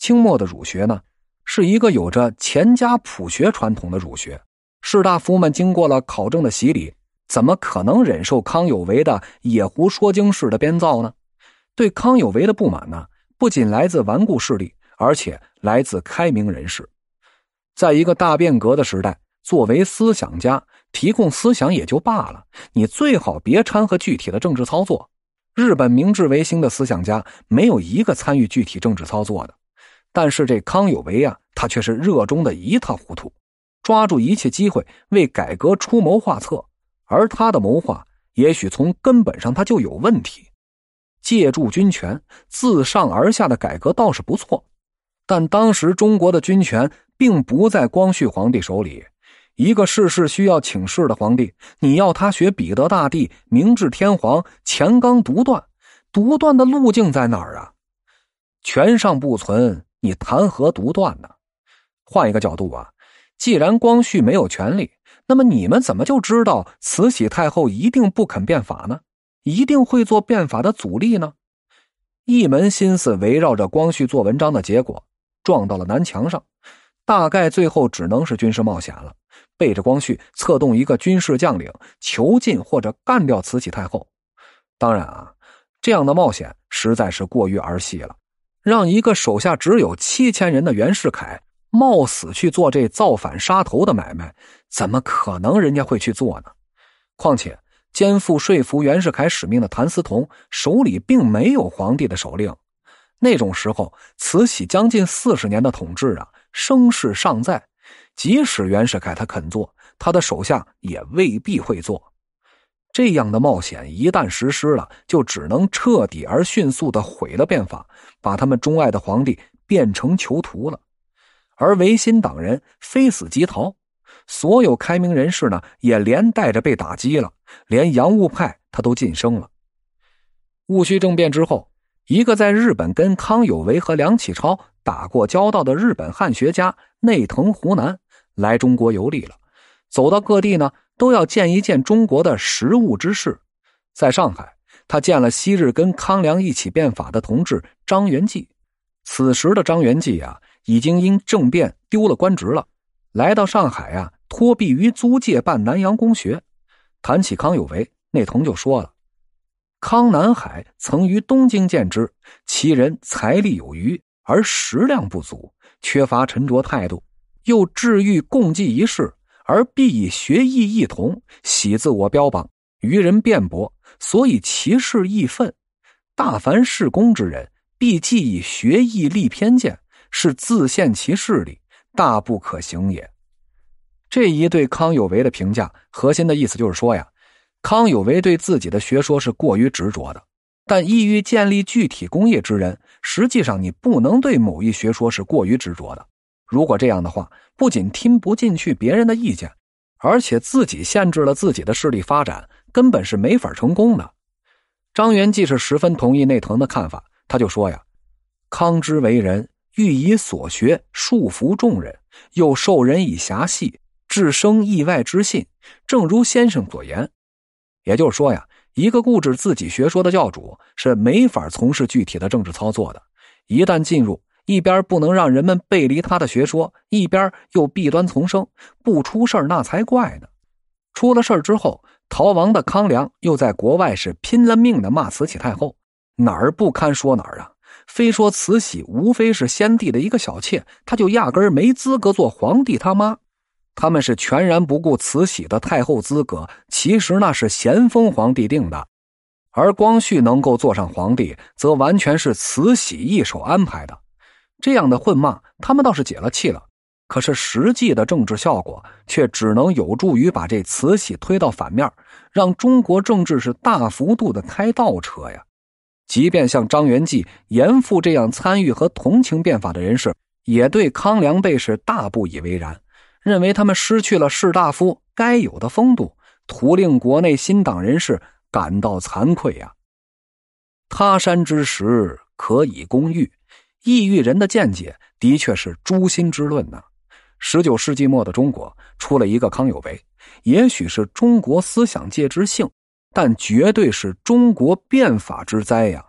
清末的儒学呢，是一个有着钱家朴学传统的儒学。士大夫们经过了考证的洗礼，怎么可能忍受康有为的野狐说经式的编造呢？对康有为的不满呢，不仅来自顽固势力，而且来自开明人士。在一个大变革的时代，作为思想家提供思想也就罢了，你最好别掺和具体的政治操作。日本明治维新的思想家没有一个参与具体政治操作的，但是这康有为啊，他却是热衷的一塌糊涂，抓住一切机会为改革出谋划策，而他的谋划也许从根本上他就有问题。借助军权自上而下的改革倒是不错，但当时中国的军权并不在光绪皇帝手里。一个事事需要请示的皇帝，你要他学彼得大帝、明治天皇乾纲独断，独断的路径在哪儿啊？权上不存，你谈何独断呢？换一个角度啊，既然光绪没有权力，那么你们怎么就知道慈禧太后一定不肯变法呢？一定会做变法的阻力呢？一门心思围绕着光绪做文章的结果，撞到了南墙上，大概最后只能是军事冒险了。背着光绪策动一个军事将领囚禁或者干掉慈禧太后，当然啊，这样的冒险实在是过于儿戏了。让一个手下只有七千人的袁世凯冒死去做这造反杀头的买卖，怎么可能人家会去做呢？况且肩负说服袁世凯使命的谭嗣同手里并没有皇帝的手令，那种时候慈禧将近四十年的统治啊，声势尚在。即使袁世凯他肯做，他的手下也未必会做。这样的冒险一旦实施了，就只能彻底而迅速的毁了变法，把他们钟爱的皇帝变成囚徒了。而维新党人非死即逃，所有开明人士呢也连带着被打击了，连洋务派他都晋升了。戊戌政变之后，一个在日本跟康有为和梁启超打过交道的日本汉学家内藤湖南。来中国游历了，走到各地呢，都要见一见中国的实物之事。在上海，他见了昔日跟康梁一起变法的同志张元济。此时的张元济啊，已经因政变丢了官职了，来到上海啊，托庇于租界办南洋公学。谈起康有为，内藤就说了：“康南海曾于东京见之，其人财力有余，而食量不足，缺乏沉着态度。”又治愈共济一事，而必以学艺异同，喜自我标榜，与人辩驳，所以其事义愤。大凡事功之人，必既以学艺立偏见，是自陷其势力，大不可行也。这一对康有为的评价，核心的意思就是说呀，康有为对自己的学说是过于执着的，但意欲建立具体工业之人，实际上你不能对某一学说是过于执着的。如果这样的话，不仅听不进去别人的意见，而且自己限制了自己的势力发展，根本是没法成功的。张元济是十分同意内藤的看法，他就说呀：“康之为人，欲以所学束缚众人，又受人以狭隙，致生意外之信。正如先生所言，也就是说呀，一个固执自己学说的教主是没法从事具体的政治操作的。一旦进入。”一边不能让人们背离他的学说，一边又弊端丛生，不出事那才怪呢。出了事之后，逃亡的康梁又在国外是拼了命的骂慈禧太后，哪儿不堪说哪儿啊！非说慈禧无非是先帝的一个小妾，他就压根儿没资格做皇帝他妈。他们是全然不顾慈禧的太后资格，其实那是咸丰皇帝定的，而光绪能够坐上皇帝，则完全是慈禧一手安排的。这样的混骂，他们倒是解了气了，可是实际的政治效果却只能有助于把这慈禧推到反面，让中国政治是大幅度的开倒车呀。即便像张元济、严复这样参与和同情变法的人士，也对康梁辈是大不以为然，认为他们失去了士大夫该有的风度，徒令国内新党人士感到惭愧呀。他山之石，可以攻玉。异域人的见解的确是诛心之论呢。十九世纪末的中国出了一个康有为，也许是中国思想界之幸，但绝对是中国变法之灾呀！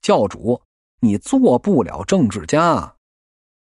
教主，你做不了政治家。